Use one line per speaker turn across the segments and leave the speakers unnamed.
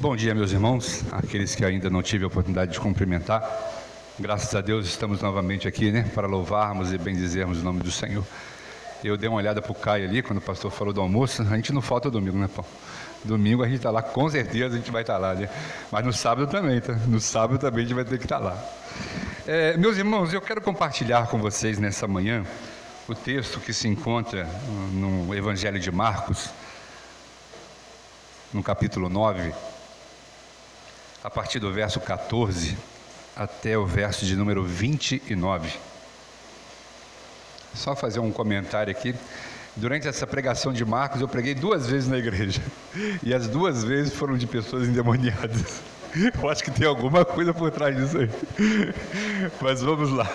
Bom dia, meus irmãos, aqueles que ainda não tive a oportunidade de cumprimentar. Graças a Deus estamos novamente aqui, né, para louvarmos e bendizermos o nome do Senhor. Eu dei uma olhada para o Caio ali, quando o pastor falou do almoço. A gente não falta domingo, né, Paulo? Domingo a gente está lá, com certeza a gente vai estar tá lá, né? Mas no sábado também, tá? No sábado também a gente vai ter que estar tá lá. É, meus irmãos, eu quero compartilhar com vocês nessa manhã o texto que se encontra no Evangelho de Marcos, no capítulo 9 a partir do verso 14 até o verso de número 29. Só fazer um comentário aqui. Durante essa pregação de Marcos, eu preguei duas vezes na igreja. E as duas vezes foram de pessoas endemoniadas. Eu acho que tem alguma coisa por trás disso aí. Mas vamos lá.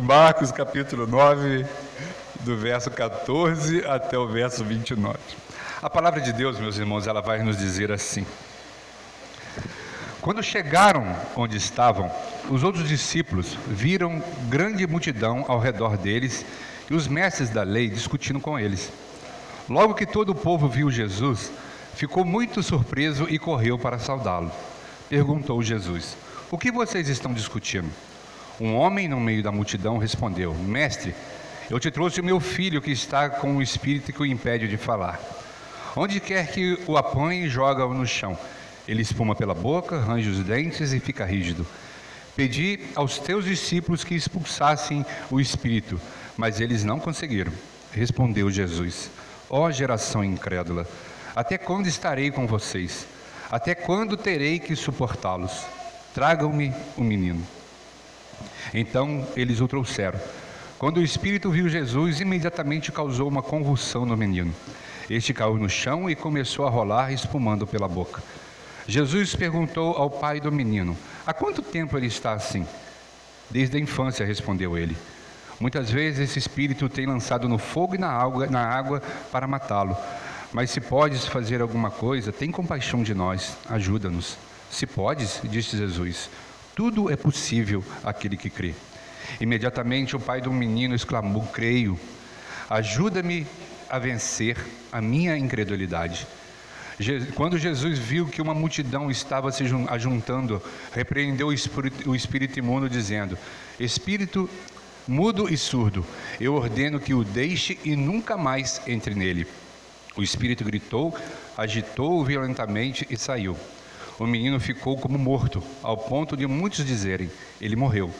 Marcos capítulo 9, do verso 14 até o verso 29. A palavra de Deus, meus irmãos, ela vai nos dizer assim: quando chegaram onde estavam, os outros discípulos viram grande multidão ao redor deles e os mestres da lei discutindo com eles. Logo que todo o povo viu Jesus, ficou muito surpreso e correu para saudá-lo. Perguntou Jesus: O que vocês estão discutindo? Um homem no meio da multidão respondeu: Mestre, eu te trouxe o meu filho que está com o espírito que o impede de falar. Onde quer que o apanhe, joga-o no chão ele espuma pela boca, range os dentes e fica rígido. Pedi aos teus discípulos que expulsassem o espírito, mas eles não conseguiram. Respondeu Jesus: Ó oh, geração incrédula, até quando estarei com vocês? Até quando terei que suportá-los? Tragam-me o menino. Então eles o trouxeram. Quando o espírito viu Jesus, imediatamente causou uma convulsão no menino. Este caiu no chão e começou a rolar, espumando pela boca. Jesus perguntou ao pai do menino: Há quanto tempo ele está assim? Desde a infância, respondeu ele. Muitas vezes esse espírito tem lançado no fogo e na água, na água para matá-lo. Mas se podes fazer alguma coisa, tem compaixão de nós, ajuda-nos. Se podes, disse Jesus, tudo é possível àquele que crê. Imediatamente o pai do menino exclamou: Creio, ajuda-me a vencer a minha incredulidade. Quando Jesus viu que uma multidão estava se ajuntando, repreendeu o espírito, imundo, dizendo: Espírito mudo e surdo, eu ordeno que o deixe e nunca mais entre nele. O espírito gritou, agitou-o violentamente e saiu. O menino ficou como morto, ao ponto de muitos dizerem: Ele morreu.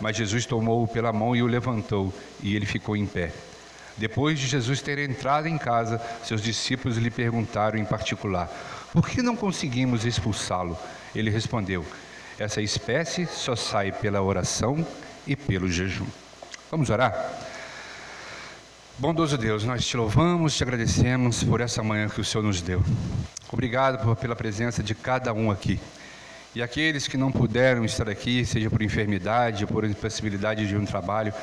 Mas Jesus tomou-o pela mão e o levantou, e ele ficou em pé. Depois de Jesus ter entrado em casa, seus discípulos lhe perguntaram em particular: Por que não conseguimos expulsá-lo? Ele respondeu: Essa espécie só sai pela oração e pelo jejum. Vamos orar? Bondoso Deus, nós te louvamos, te agradecemos por essa manhã que o Senhor nos deu. Obrigado pela presença de cada um aqui. E aqueles que não puderam estar aqui, seja por enfermidade, por impossibilidade de um trabalho,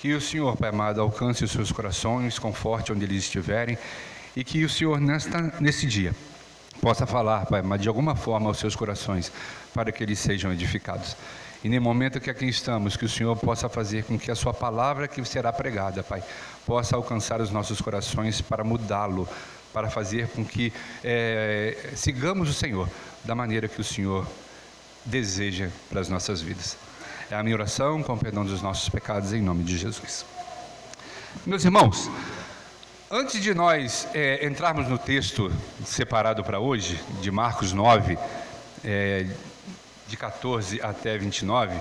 que o Senhor, Pai amado, alcance os seus corações, conforte onde eles estiverem, e que o Senhor, nesta, nesse dia, possa falar, Pai amado, de alguma forma aos seus corações, para que eles sejam edificados. E no momento que aqui estamos, que o Senhor possa fazer com que a Sua palavra que será pregada, Pai, possa alcançar os nossos corações para mudá-lo, para fazer com que é, sigamos o Senhor da maneira que o Senhor deseja para as nossas vidas. É a minha oração com o perdão dos nossos pecados em nome de Jesus. Meus irmãos, antes de nós é, entrarmos no texto separado para hoje, de Marcos 9, é, de 14 até 29,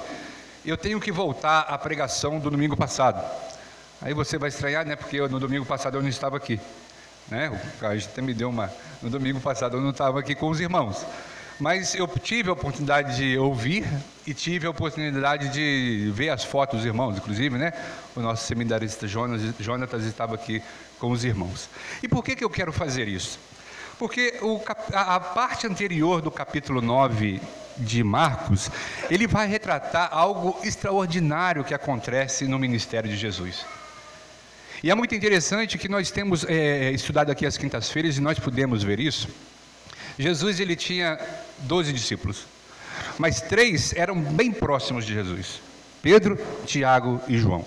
eu tenho que voltar à pregação do domingo passado. Aí você vai estranhar, né? Porque eu, no domingo passado eu não estava aqui. Né? O Caio até me deu uma. No domingo passado eu não estava aqui com os irmãos. Mas eu tive a oportunidade de ouvir e tive a oportunidade de ver as fotos dos irmãos, inclusive, né? O nosso seminarista Jonas, Jonatas estava aqui com os irmãos. E por que, que eu quero fazer isso? Porque o, a, a parte anterior do capítulo 9 de Marcos, ele vai retratar algo extraordinário que acontece no ministério de Jesus. E é muito interessante que nós temos é, estudado aqui as quintas-feiras e nós podemos ver isso Jesus ele tinha doze discípulos, mas três eram bem próximos de Jesus: Pedro, Tiago e João.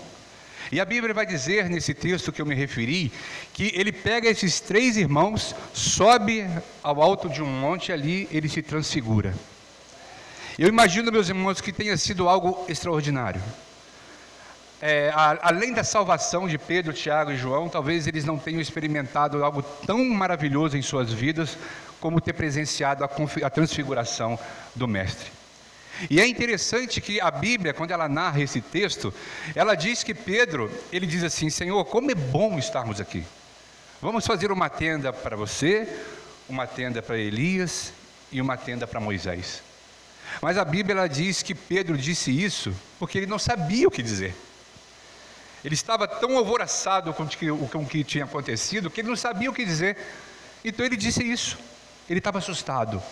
E a Bíblia vai dizer nesse texto que eu me referi que ele pega esses três irmãos, sobe ao alto de um monte ali, ele se transfigura. Eu imagino, meus irmãos, que tenha sido algo extraordinário. É, a, além da salvação de Pedro, Tiago e João, talvez eles não tenham experimentado algo tão maravilhoso em suas vidas como ter presenciado a, a transfiguração do Mestre. E é interessante que a Bíblia, quando ela narra esse texto, ela diz que Pedro, ele diz assim: Senhor, como é bom estarmos aqui. Vamos fazer uma tenda para você, uma tenda para Elias e uma tenda para Moisés. Mas a Bíblia ela diz que Pedro disse isso porque ele não sabia o que dizer. Ele estava tão alvoroçado com o que tinha acontecido que ele não sabia o que dizer. Então ele disse isso. Ele estava assustado.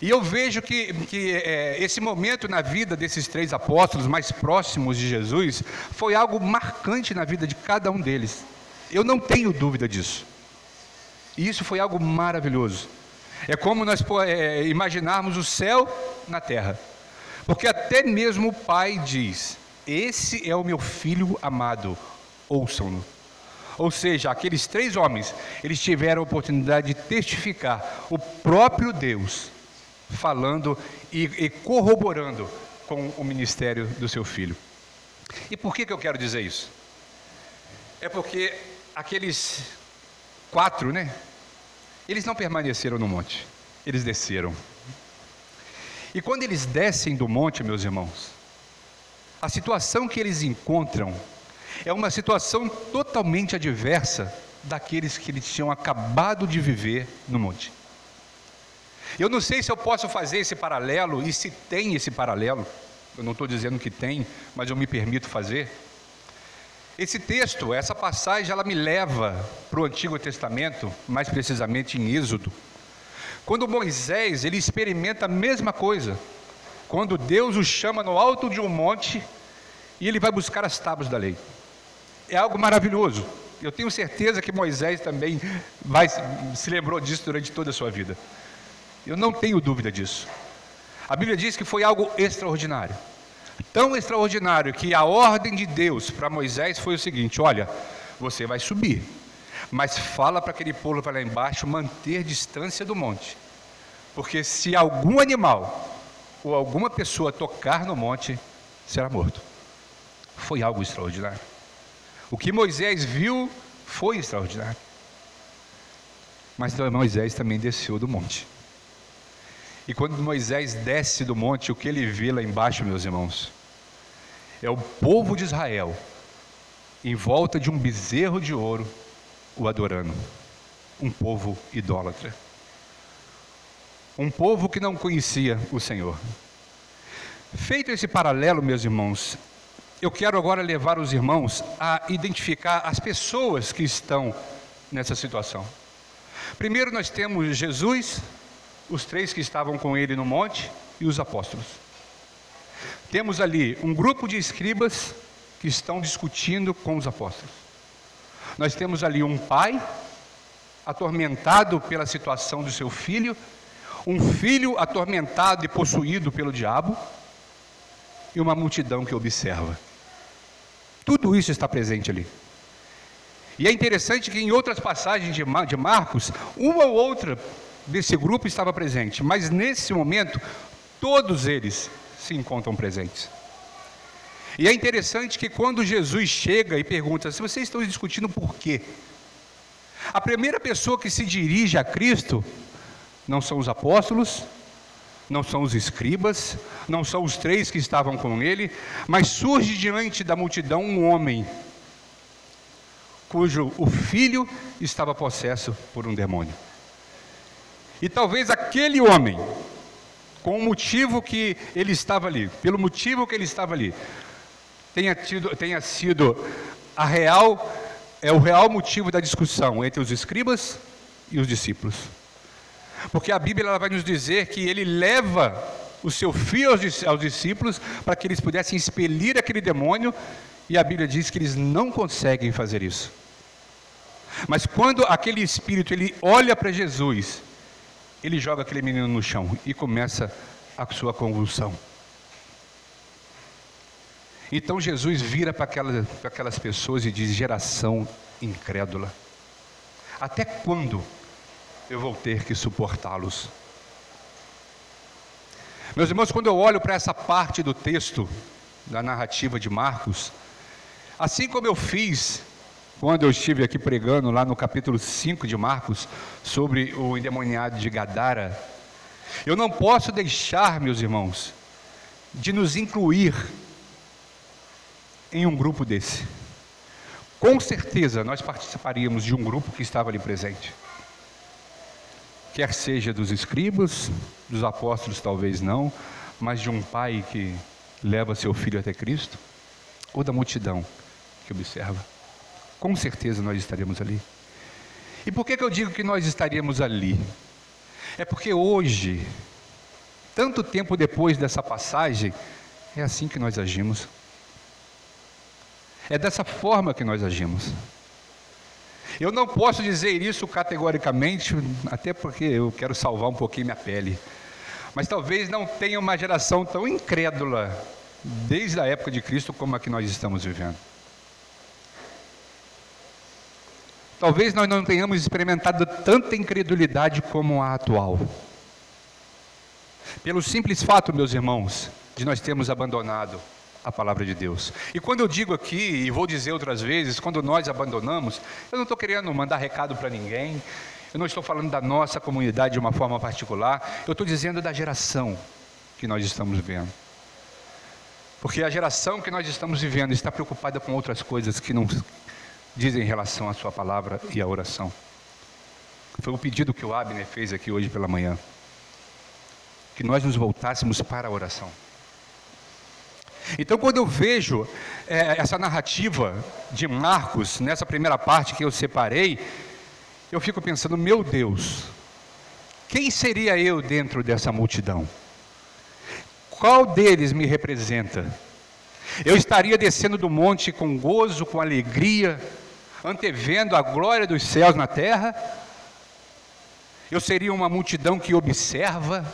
E eu vejo que, que é, esse momento na vida desses três apóstolos mais próximos de Jesus foi algo marcante na vida de cada um deles. Eu não tenho dúvida disso. E isso foi algo maravilhoso. É como nós é, imaginarmos o céu na terra. Porque até mesmo o Pai diz: Esse é o meu filho amado, ouçam-no. Ou seja, aqueles três homens, eles tiveram a oportunidade de testificar o próprio Deus falando e, e corroborando com o ministério do seu filho. E por que, que eu quero dizer isso? É porque aqueles quatro, né? Eles não permaneceram no monte, eles desceram. E quando eles descem do monte, meus irmãos, a situação que eles encontram é uma situação totalmente adversa daqueles que eles tinham acabado de viver no monte. Eu não sei se eu posso fazer esse paralelo e se tem esse paralelo. Eu não estou dizendo que tem, mas eu me permito fazer. Esse texto, essa passagem, ela me leva para o Antigo Testamento, mais precisamente em Êxodo. Quando Moisés, ele experimenta a mesma coisa. Quando Deus o chama no alto de um monte e ele vai buscar as tábuas da lei. É algo maravilhoso. Eu tenho certeza que Moisés também vai, se lembrou disso durante toda a sua vida. Eu não tenho dúvida disso. A Bíblia diz que foi algo extraordinário. Tão extraordinário que a ordem de Deus para Moisés foi o seguinte: olha, você vai subir, mas fala para aquele povo para lá embaixo manter distância do monte, porque se algum animal ou alguma pessoa tocar no monte, será morto. Foi algo extraordinário. O que Moisés viu foi extraordinário. Mas Moisés também desceu do monte. E quando Moisés desce do monte, o que ele vê lá embaixo, meus irmãos, é o povo de Israel em volta de um bezerro de ouro o adorando. Um povo idólatra. Um povo que não conhecia o Senhor. Feito esse paralelo, meus irmãos, eu quero agora levar os irmãos a identificar as pessoas que estão nessa situação. Primeiro nós temos Jesus, os três que estavam com ele no monte e os apóstolos. Temos ali um grupo de escribas que estão discutindo com os apóstolos. Nós temos ali um pai atormentado pela situação do seu filho, um filho atormentado e possuído pelo diabo, e uma multidão que observa. Tudo isso está presente ali. E é interessante que em outras passagens de Marcos, uma ou outra desse grupo estava presente, mas nesse momento, todos eles se encontram presentes. E é interessante que quando Jesus chega e pergunta: se vocês estão discutindo por quê? A primeira pessoa que se dirige a Cristo não são os apóstolos, não são os escribas, não são os três que estavam com ele, mas surge diante da multidão um homem cujo o filho estava possesso por um demônio. E talvez aquele homem, com o motivo que ele estava ali, pelo motivo que ele estava ali, tenha, tido, tenha sido a real, é o real motivo da discussão entre os escribas e os discípulos. Porque a Bíblia ela vai nos dizer que ele leva o seu filho aos, aos discípulos para que eles pudessem expelir aquele demônio, e a Bíblia diz que eles não conseguem fazer isso. Mas quando aquele espírito ele olha para Jesus ele joga aquele menino no chão e começa a sua convulsão. Então Jesus vira para aquelas, para aquelas pessoas e diz: geração incrédula, até quando eu vou ter que suportá-los? Meus irmãos, quando eu olho para essa parte do texto, da narrativa de Marcos, assim como eu fiz quando eu estive aqui pregando lá no capítulo 5 de Marcos, sobre o endemoniado de Gadara, eu não posso deixar, meus irmãos, de nos incluir em um grupo desse. Com certeza nós participaríamos de um grupo que estava ali presente. Quer seja dos escribas, dos apóstolos, talvez não, mas de um pai que leva seu filho até Cristo, ou da multidão que observa. Com certeza nós estaremos ali. E por que, que eu digo que nós estaríamos ali? É porque hoje, tanto tempo depois dessa passagem, é assim que nós agimos. É dessa forma que nós agimos. Eu não posso dizer isso categoricamente, até porque eu quero salvar um pouquinho minha pele. Mas talvez não tenha uma geração tão incrédula desde a época de Cristo como a que nós estamos vivendo. Talvez nós não tenhamos experimentado tanta incredulidade como a atual. Pelo simples fato, meus irmãos, de nós termos abandonado a palavra de Deus. E quando eu digo aqui, e vou dizer outras vezes, quando nós abandonamos, eu não estou querendo mandar recado para ninguém, eu não estou falando da nossa comunidade de uma forma particular, eu estou dizendo da geração que nós estamos vivendo. Porque a geração que nós estamos vivendo está preocupada com outras coisas que não dizem em relação à sua palavra e à oração. Foi o pedido que o Abner fez aqui hoje pela manhã. Que nós nos voltássemos para a oração. Então, quando eu vejo é, essa narrativa de Marcos, nessa primeira parte que eu separei, eu fico pensando: meu Deus, quem seria eu dentro dessa multidão? Qual deles me representa? Eu estaria descendo do monte com gozo, com alegria, antevendo a glória dos céus na terra? Eu seria uma multidão que observa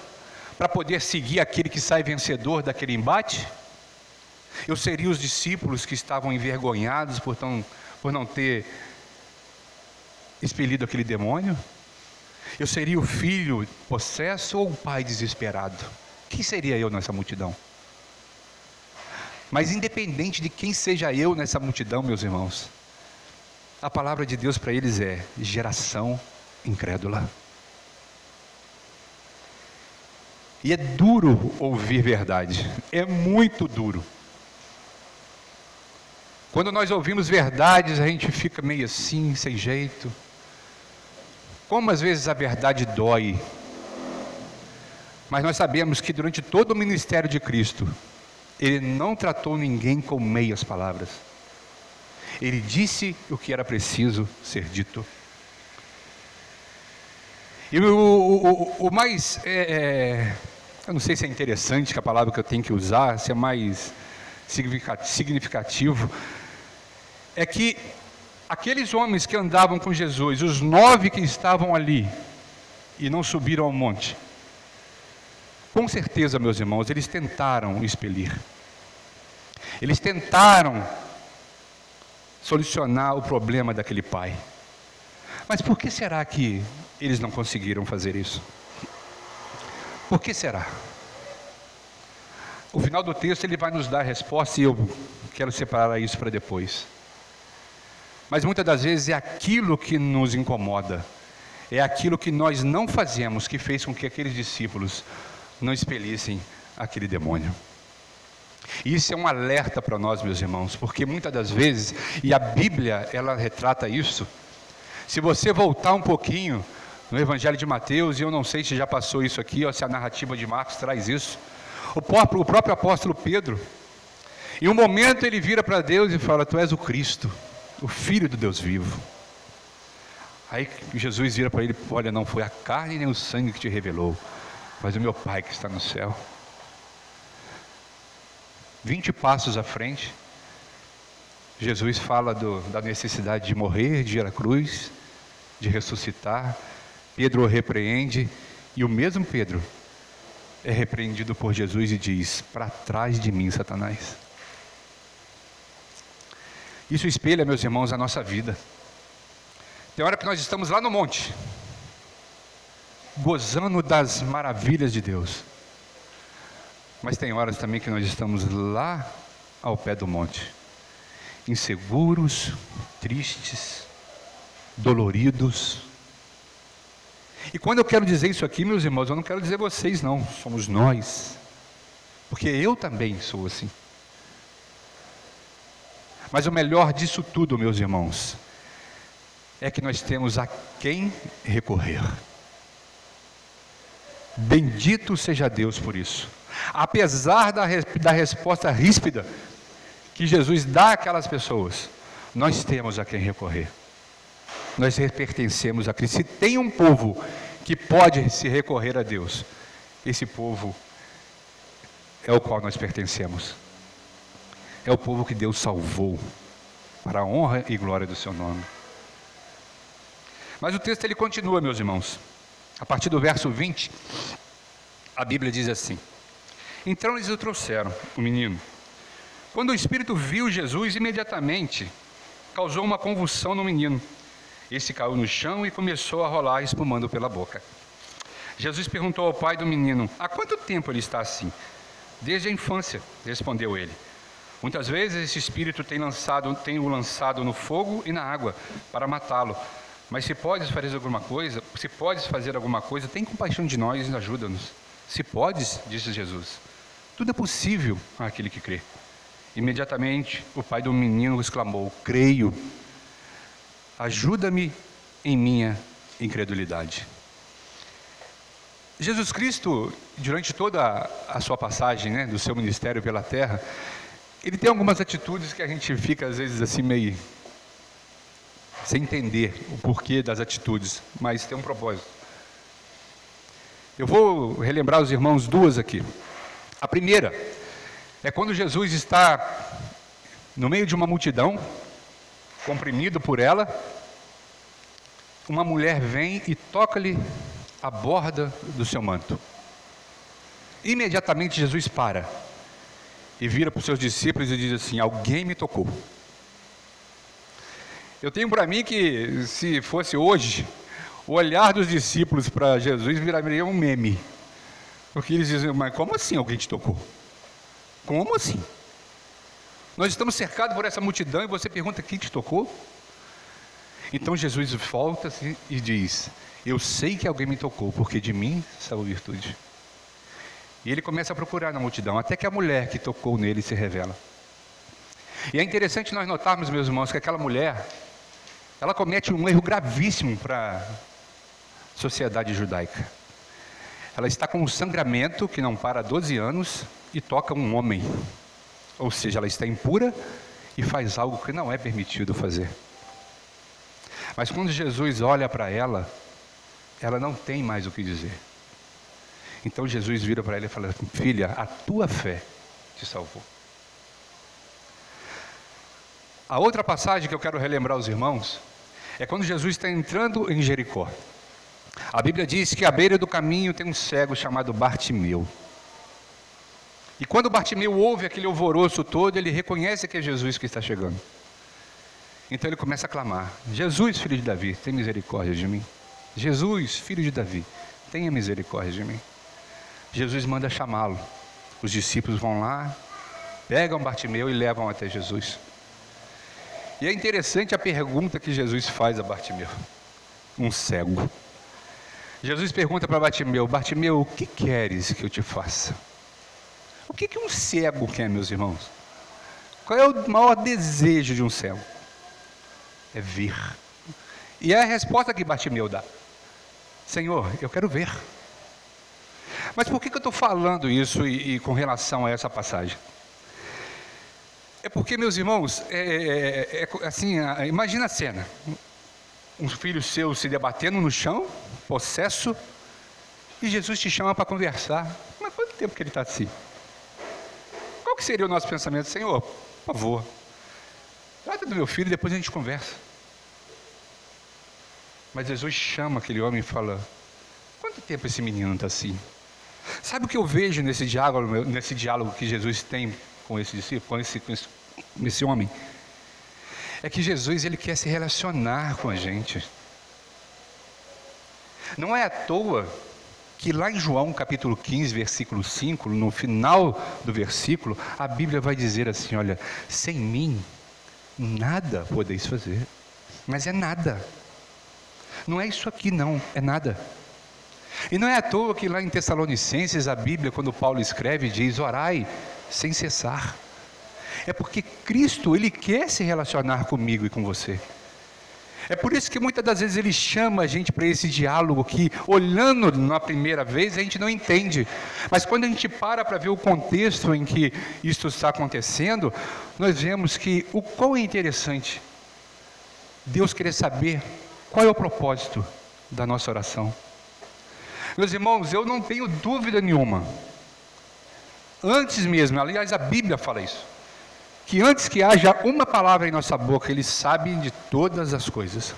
para poder seguir aquele que sai vencedor daquele embate? Eu seria os discípulos que estavam envergonhados por, tão, por não ter expelido aquele demônio? Eu seria o filho possesso ou o pai desesperado? Quem seria eu nessa multidão? Mas independente de quem seja eu nessa multidão, meus irmãos, a palavra de Deus para eles é geração incrédula. E é duro ouvir verdade, é muito duro. Quando nós ouvimos verdades, a gente fica meio assim, sem jeito. Como às vezes a verdade dói. Mas nós sabemos que durante todo o ministério de Cristo, Ele não tratou ninguém com meias palavras. Ele disse o que era preciso ser dito. E o, o, o mais. É, é, eu não sei se é interessante que a palavra que eu tenho que usar, se é mais significativo, é que aqueles homens que andavam com Jesus, os nove que estavam ali e não subiram ao monte, com certeza, meus irmãos, eles tentaram expelir, eles tentaram solucionar o problema daquele pai. Mas por que será que eles não conseguiram fazer isso? Por que será? O final do texto ele vai nos dar a resposta e eu quero separar isso para depois. Mas muitas das vezes é aquilo que nos incomoda, é aquilo que nós não fazemos que fez com que aqueles discípulos não expelissem aquele demônio. Isso é um alerta para nós, meus irmãos, porque muitas das vezes, e a Bíblia, ela retrata isso. Se você voltar um pouquinho no Evangelho de Mateus, e eu não sei se já passou isso aqui, ou se a narrativa de Marcos traz isso, o próprio, o próprio apóstolo Pedro, em um momento ele vira para Deus e fala: Tu és o Cristo, o Filho do Deus vivo. Aí Jesus vira para ele: Olha, não foi a carne nem o sangue que te revelou, mas o meu Pai que está no céu. Vinte passos à frente, Jesus fala do, da necessidade de morrer, de ir à cruz, de ressuscitar. Pedro o repreende e o mesmo Pedro é repreendido por Jesus e diz: Para trás de mim, Satanás. Isso espelha, meus irmãos, a nossa vida. Tem hora que nós estamos lá no monte, gozando das maravilhas de Deus. Mas tem horas também que nós estamos lá ao pé do monte, inseguros, tristes, doloridos. E quando eu quero dizer isso aqui, meus irmãos, eu não quero dizer vocês, não, somos nós, porque eu também sou assim. Mas o melhor disso tudo, meus irmãos, é que nós temos a quem recorrer. Bendito seja Deus por isso. Apesar da, da resposta ríspida que Jesus dá àquelas pessoas, nós temos a quem recorrer. Nós pertencemos a Cristo. Se tem um povo que pode se recorrer a Deus, esse povo é o qual nós pertencemos. É o povo que Deus salvou para a honra e glória do seu nome. Mas o texto ele continua, meus irmãos. A partir do verso 20, a Bíblia diz assim: Então eles o trouxeram, o menino. Quando o espírito viu Jesus, imediatamente causou uma convulsão no menino. Esse caiu no chão e começou a rolar, espumando pela boca. Jesus perguntou ao pai do menino: Há quanto tempo ele está assim? Desde a infância, respondeu ele. Muitas vezes esse espírito tem, lançado, tem o lançado no fogo e na água para matá-lo. Mas se podes fazer alguma coisa, se podes fazer alguma coisa, tem compaixão de nós e ajuda-nos. Se podes, disse Jesus, tudo é possível àquele que crê. Imediatamente o pai do menino exclamou: Creio, ajuda-me em minha incredulidade. Jesus Cristo, durante toda a sua passagem, né, do seu ministério pela terra, ele tem algumas atitudes que a gente fica às vezes assim meio sem entender o porquê das atitudes, mas tem um propósito. Eu vou relembrar os irmãos duas aqui. A primeira é quando Jesus está no meio de uma multidão, comprimido por ela, uma mulher vem e toca-lhe a borda do seu manto. Imediatamente Jesus para e vira para os seus discípulos e diz assim: Alguém me tocou. Eu tenho para mim que se fosse hoje, o olhar dos discípulos para Jesus viraria um meme. Porque eles dizem, mas como assim alguém te tocou? Como assim? Nós estamos cercados por essa multidão e você pergunta quem te tocou? Então Jesus volta-se e diz: Eu sei que alguém me tocou, porque de mim saiu virtude. E ele começa a procurar na multidão, até que a mulher que tocou nele se revela. E é interessante nós notarmos, meus irmãos, que aquela mulher, ela comete um erro gravíssimo para a sociedade judaica. Ela está com um sangramento que não para há 12 anos e toca um homem. Ou seja, ela está impura e faz algo que não é permitido fazer. Mas quando Jesus olha para ela, ela não tem mais o que dizer. Então Jesus vira para ela e fala: Filha, a tua fé te salvou. A outra passagem que eu quero relembrar aos irmãos é quando Jesus está entrando em Jericó. A Bíblia diz que à beira do caminho tem um cego chamado Bartimeu. E quando Bartimeu ouve aquele alvoroço todo, ele reconhece que é Jesus que está chegando. Então ele começa a clamar: Jesus, filho de Davi, tem misericórdia de mim. Jesus, filho de Davi, tenha misericórdia de mim. Jesus manda chamá-lo. Os discípulos vão lá, pegam Bartimeu e levam até Jesus. E é interessante a pergunta que Jesus faz a Bartimeu, um cego. Jesus pergunta para Bartimeu: Bartimeu, o que queres que eu te faça? O que, que um cego quer, meus irmãos? Qual é o maior desejo de um cego? É ver. E é a resposta que Bartimeu dá: Senhor, eu quero ver. Mas por que, que eu estou falando isso e, e com relação a essa passagem? É porque, meus irmãos, é, é, é, é assim, imagina a cena. Um filho seu se debatendo no chão, possesso, e Jesus te chama para conversar. Mas quanto tempo que ele está assim? Qual que seria o nosso pensamento? Senhor, por favor, trata do meu filho e depois a gente conversa. Mas Jesus chama aquele homem e fala: Quanto tempo esse menino está assim? Sabe o que eu vejo nesse diálogo, nesse diálogo que Jesus tem com esse discípulo, com esse, com esse, esse homem, É que Jesus ele quer se relacionar com a gente. Não é à toa que lá em João capítulo 15, versículo 5, no final do versículo, a Bíblia vai dizer assim: olha, sem mim nada podeis fazer. Mas é nada. Não é isso aqui, não, é nada. E não é à toa que lá em Tessalonicenses a Bíblia, quando Paulo escreve, diz: orai sem cessar. É porque Cristo, Ele quer se relacionar comigo e com você. É por isso que muitas das vezes ele chama a gente para esse diálogo que, olhando na primeira vez, a gente não entende. Mas quando a gente para para ver o contexto em que isso está acontecendo, nós vemos que o qual é interessante. Deus querer saber qual é o propósito da nossa oração. Meus irmãos, eu não tenho dúvida nenhuma. Antes mesmo, aliás, a Bíblia fala isso que antes que haja uma palavra em nossa boca, Ele sabe de todas as coisas.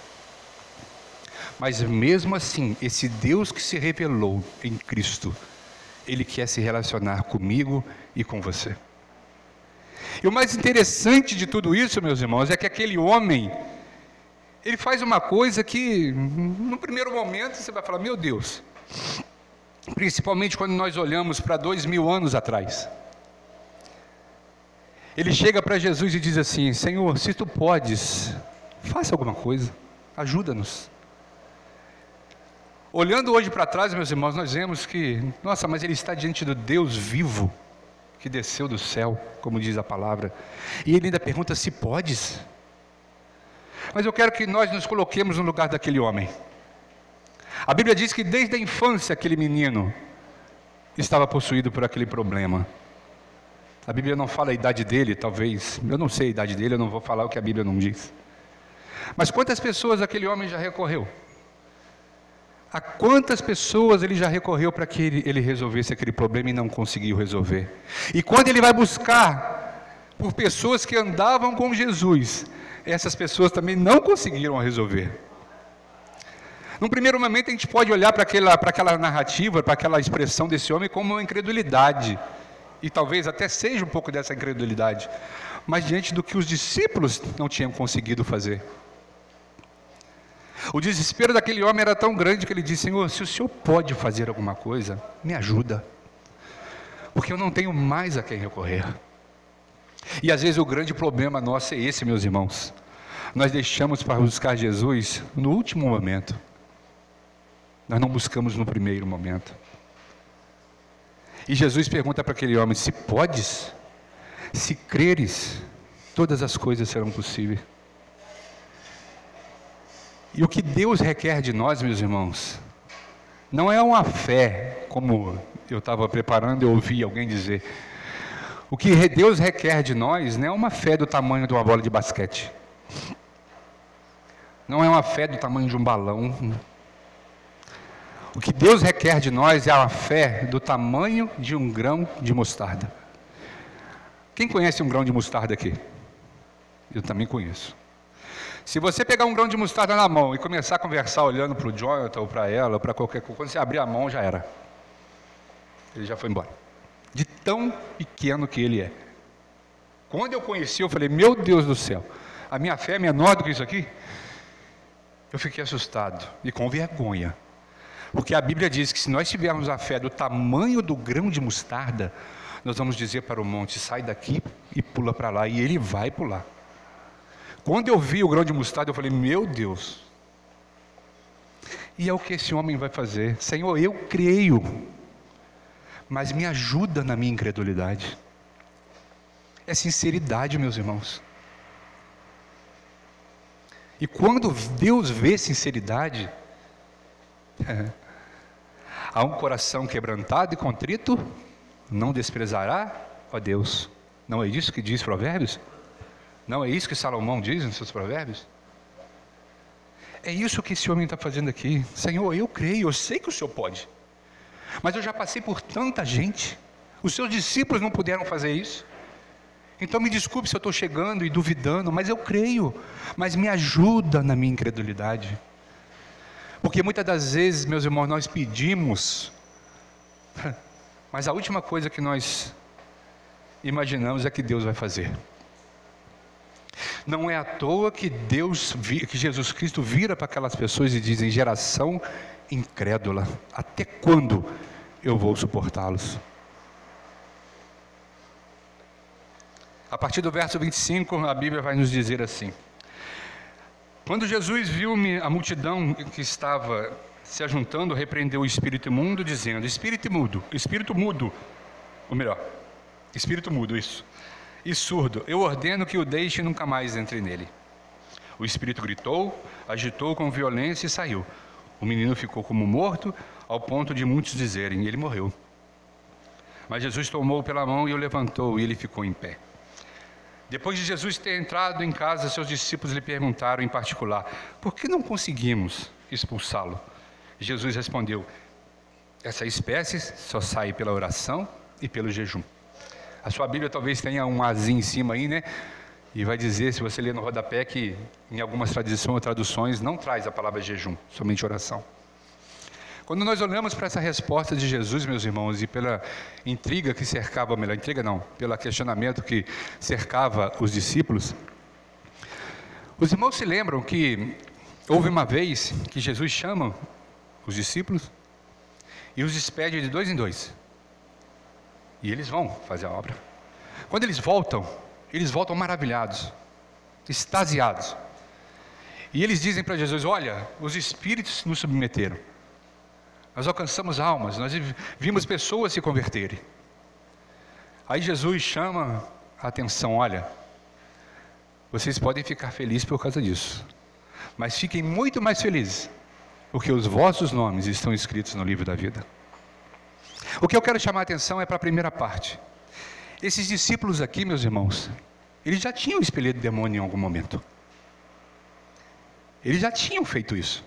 Mas mesmo assim, esse Deus que se revelou em Cristo, Ele quer se relacionar comigo e com você. E o mais interessante de tudo isso, meus irmãos, é que aquele homem, ele faz uma coisa que, no primeiro momento, você vai falar: meu Deus, principalmente quando nós olhamos para dois mil anos atrás. Ele chega para Jesus e diz assim: Senhor, se tu podes, faça alguma coisa, ajuda-nos. Olhando hoje para trás, meus irmãos, nós vemos que, nossa, mas ele está diante do Deus vivo que desceu do céu, como diz a palavra, e ele ainda pergunta se podes. Mas eu quero que nós nos coloquemos no lugar daquele homem. A Bíblia diz que desde a infância aquele menino estava possuído por aquele problema. A Bíblia não fala a idade dele, talvez. Eu não sei a idade dele, eu não vou falar o que a Bíblia não diz. Mas quantas pessoas aquele homem já recorreu? A quantas pessoas ele já recorreu para que ele, ele resolvesse aquele problema e não conseguiu resolver? E quando ele vai buscar por pessoas que andavam com Jesus, essas pessoas também não conseguiram resolver. Num primeiro momento, a gente pode olhar para aquela, para aquela narrativa, para aquela expressão desse homem como uma incredulidade e talvez até seja um pouco dessa incredulidade, mas diante do que os discípulos não tinham conseguido fazer. O desespero daquele homem era tão grande que ele disse: Senhor, se o Senhor pode fazer alguma coisa, me ajuda, porque eu não tenho mais a quem recorrer. E às vezes o grande problema nosso é esse, meus irmãos. Nós deixamos para buscar Jesus no último momento, nós não buscamos no primeiro momento. E Jesus pergunta para aquele homem: Se podes, se creres, todas as coisas serão possíveis. E o que Deus requer de nós, meus irmãos, não é uma fé, como eu estava preparando e ouvi alguém dizer. O que Deus requer de nós não é uma fé do tamanho de uma bola de basquete. Não é uma fé do tamanho de um balão. O que Deus requer de nós é a fé do tamanho de um grão de mostarda. Quem conhece um grão de mostarda aqui? Eu também conheço. Se você pegar um grão de mostarda na mão e começar a conversar olhando para o Jonathan ou para ela ou para qualquer coisa, quando você abrir a mão já era. Ele já foi embora. De tão pequeno que ele é. Quando eu conheci, eu falei: Meu Deus do céu, a minha fé é menor do que isso aqui? Eu fiquei assustado e com vergonha. Porque a Bíblia diz que se nós tivermos a fé do tamanho do grão de mostarda, nós vamos dizer para o monte: sai daqui e pula para lá, e ele vai pular. Quando eu vi o grão de mostarda, eu falei: meu Deus. E é o que esse homem vai fazer: Senhor, eu creio, mas me ajuda na minha incredulidade. É sinceridade, meus irmãos. E quando Deus vê sinceridade, Há um coração quebrantado e contrito, não desprezará, ó Deus. Não é isso que diz Provérbios? Não é isso que Salomão diz nos seus Provérbios? É isso que esse homem está fazendo aqui. Senhor, eu creio, eu sei que o Senhor pode. Mas eu já passei por tanta gente. Os seus discípulos não puderam fazer isso. Então me desculpe se eu estou chegando e duvidando, mas eu creio. Mas me ajuda na minha incredulidade. Porque muitas das vezes, meus irmãos, nós pedimos, mas a última coisa que nós imaginamos é que Deus vai fazer. Não é à toa que Deus, que Jesus Cristo vira para aquelas pessoas e diz: geração incrédula, até quando eu vou suportá-los? A partir do verso 25, a Bíblia vai nos dizer assim: Quando Jesus viu a multidão que estava se ajuntando, repreendeu o espírito imundo, dizendo: Espírito mudo, espírito mudo, ou melhor, espírito mudo, isso, e surdo, eu ordeno que o deixe e nunca mais entre nele. O espírito gritou, agitou com violência e saiu. O menino ficou como morto, ao ponto de muitos dizerem: Ele morreu. Mas Jesus tomou pela mão e o levantou, e ele ficou em pé. Depois de Jesus ter entrado em casa, seus discípulos lhe perguntaram em particular: por que não conseguimos expulsá-lo? Jesus respondeu: essa espécie só sai pela oração e pelo jejum. A sua Bíblia talvez tenha um azinho em cima aí, né? E vai dizer, se você ler no rodapé, que em algumas tradições ou traduções não traz a palavra jejum, somente oração. Quando nós olhamos para essa resposta de Jesus, meus irmãos, e pela intriga que cercava, melhor, intriga não, pelo questionamento que cercava os discípulos, os irmãos se lembram que houve uma vez que Jesus chama os discípulos e os despede de dois em dois. E eles vão fazer a obra. Quando eles voltam, eles voltam maravilhados, extasiados. E eles dizem para Jesus: Olha, os espíritos nos submeteram. Nós alcançamos almas, nós vimos pessoas se converterem. Aí Jesus chama a atenção: olha, vocês podem ficar felizes por causa disso, mas fiquem muito mais felizes, porque os vossos nomes estão escritos no livro da vida. O que eu quero chamar a atenção é para a primeira parte. Esses discípulos aqui, meus irmãos, eles já tinham expelido demônio em algum momento. Eles já tinham feito isso.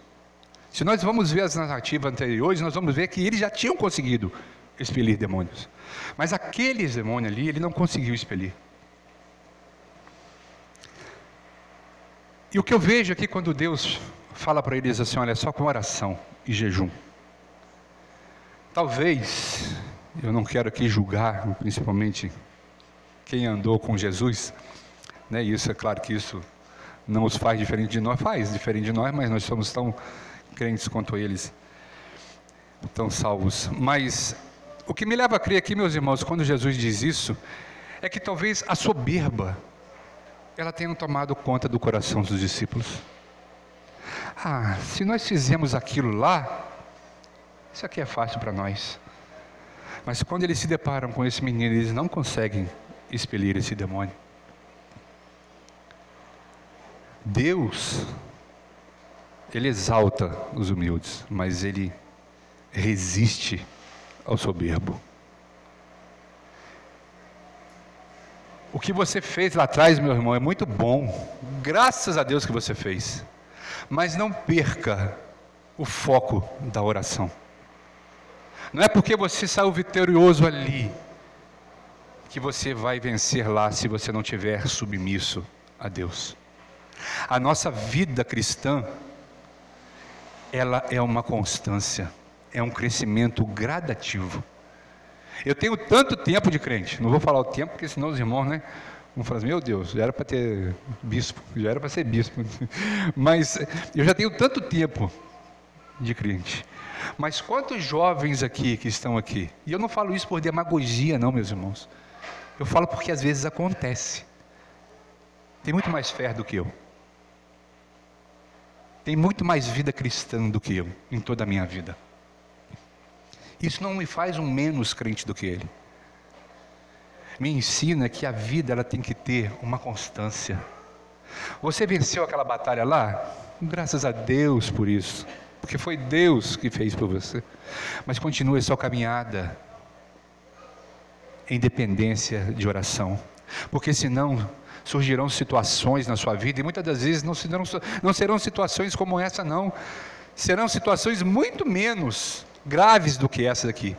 Se nós vamos ver as narrativas anteriores, nós vamos ver que eles já tinham conseguido expelir demônios. Mas aqueles demônios ali, ele não conseguiu expelir. E o que eu vejo aqui quando Deus fala para eles assim, olha, só com oração e jejum. Talvez, eu não quero aqui julgar, principalmente quem andou com Jesus, né? Isso é claro que isso não os faz diferente de nós, faz diferente de nós, mas nós somos tão crentes quanto eles estão salvos. Mas o que me leva a crer aqui, meus irmãos, quando Jesus diz isso, é que talvez a soberba ela tenha tomado conta do coração dos discípulos. Ah, se nós fizemos aquilo lá, isso aqui é fácil para nós. Mas quando eles se deparam com esse menino, eles não conseguem expelir esse demônio. Deus ele exalta os humildes, mas ele resiste ao soberbo. O que você fez lá atrás, meu irmão, é muito bom. Graças a Deus que você fez. Mas não perca o foco da oração. Não é porque você saiu vitorioso ali que você vai vencer lá se você não tiver submisso a Deus. A nossa vida cristã ela é uma constância, é um crescimento gradativo. Eu tenho tanto tempo de crente, não vou falar o tempo, porque senão os irmãos, né? Vão falar assim, meu Deus, já era para ter bispo, já era para ser bispo. Mas eu já tenho tanto tempo de crente. Mas quantos jovens aqui que estão aqui? E eu não falo isso por demagogia, não, meus irmãos. Eu falo porque às vezes acontece. Tem muito mais fé do que eu tem muito mais vida cristã do que eu em toda a minha vida. Isso não me faz um menos crente do que ele. Me ensina que a vida ela tem que ter uma constância. Você venceu aquela batalha lá? Graças a Deus por isso, porque foi Deus que fez por você. Mas continue sua caminhada em dependência de oração, porque senão surgirão situações na sua vida, e muitas das vezes não serão, não serão situações como essa, não. Serão situações muito menos graves do que essa aqui.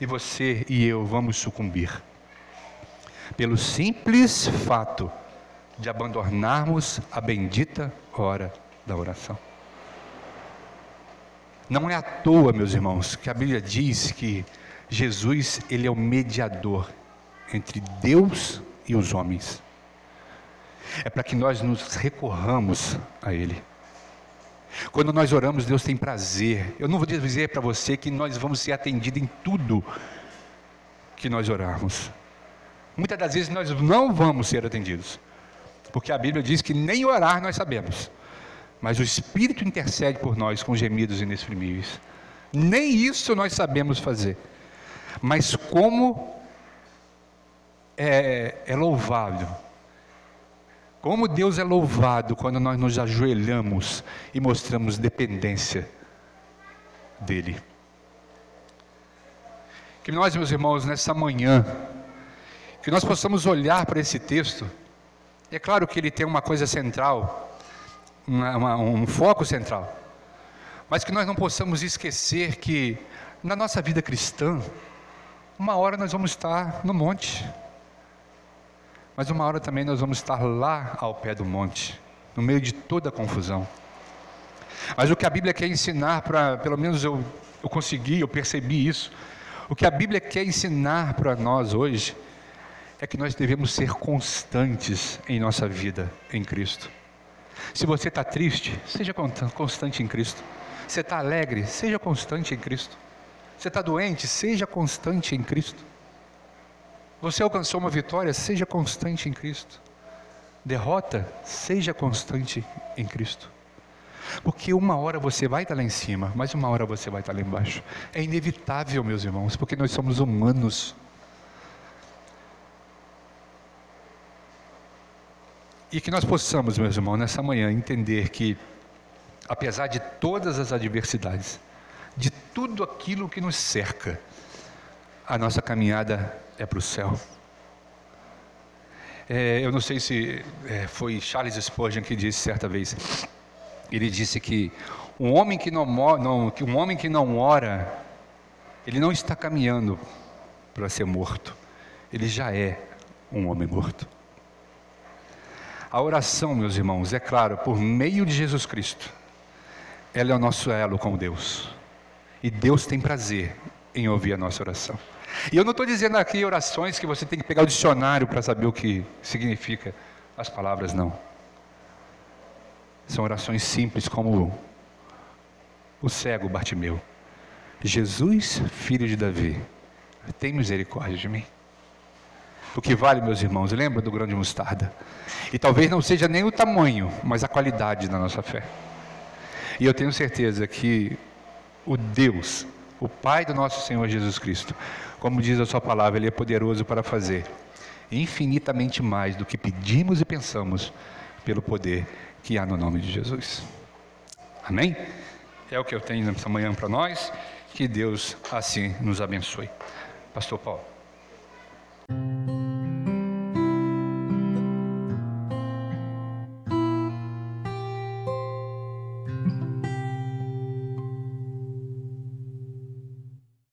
E você e eu vamos sucumbir. Pelo simples fato de abandonarmos a bendita hora da oração. Não é à toa, meus irmãos, que a Bíblia diz que Jesus, ele é o mediador entre Deus e os homens. É para que nós nos recorramos a Ele. Quando nós oramos, Deus tem prazer. Eu não vou dizer para você que nós vamos ser atendidos em tudo que nós orarmos. Muitas das vezes nós não vamos ser atendidos, porque a Bíblia diz que nem orar nós sabemos, mas o Espírito intercede por nós com gemidos inexprimíveis. Nem isso nós sabemos fazer, mas como é, é louvável como Deus é louvado quando nós nos ajoelhamos e mostramos dependência dEle. Que nós, meus irmãos, nessa manhã, que nós possamos olhar para esse texto, é claro que ele tem uma coisa central, uma, uma, um foco central, mas que nós não possamos esquecer que na nossa vida cristã, uma hora nós vamos estar no monte, mas uma hora também nós vamos estar lá ao pé do monte, no meio de toda a confusão. Mas o que a Bíblia quer ensinar, para pelo menos eu, eu consegui, eu percebi isso. O que a Bíblia quer ensinar para nós hoje é que nós devemos ser constantes em nossa vida em Cristo. Se você está triste, seja constante em Cristo. Você está alegre, seja constante em Cristo. Você está doente, seja constante em Cristo. Você alcançou uma vitória, seja constante em Cristo. Derrota, seja constante em Cristo. Porque uma hora você vai estar lá em cima, mas uma hora você vai estar lá embaixo. É inevitável, meus irmãos, porque nós somos humanos. E que nós possamos, meus irmãos, nessa manhã entender que, apesar de todas as adversidades, de tudo aquilo que nos cerca, a nossa caminhada é para o céu. É, eu não sei se é, foi Charles Spurgeon que disse certa vez. Ele disse que um homem que não, não, um homem que não ora, ele não está caminhando para ser morto. Ele já é um homem morto. A oração, meus irmãos, é claro, por meio de Jesus Cristo, ela é o nosso elo com Deus. E Deus tem prazer em ouvir a nossa oração. E eu não estou dizendo aqui orações que você tem que pegar o dicionário para saber o que significa as palavras, não. São orações simples, como o cego Bartimeu. Jesus, filho de Davi, tem misericórdia de mim. O que vale, meus irmãos, lembra do grão de mostarda? E talvez não seja nem o tamanho, mas a qualidade da nossa fé. E eu tenho certeza que o Deus, o Pai do nosso Senhor Jesus Cristo, como diz a sua palavra, Ele é poderoso para fazer infinitamente mais do que pedimos e pensamos, pelo poder que há no nome de Jesus. Amém? É o que eu tenho nessa manhã para nós. Que Deus assim nos abençoe. Pastor Paulo.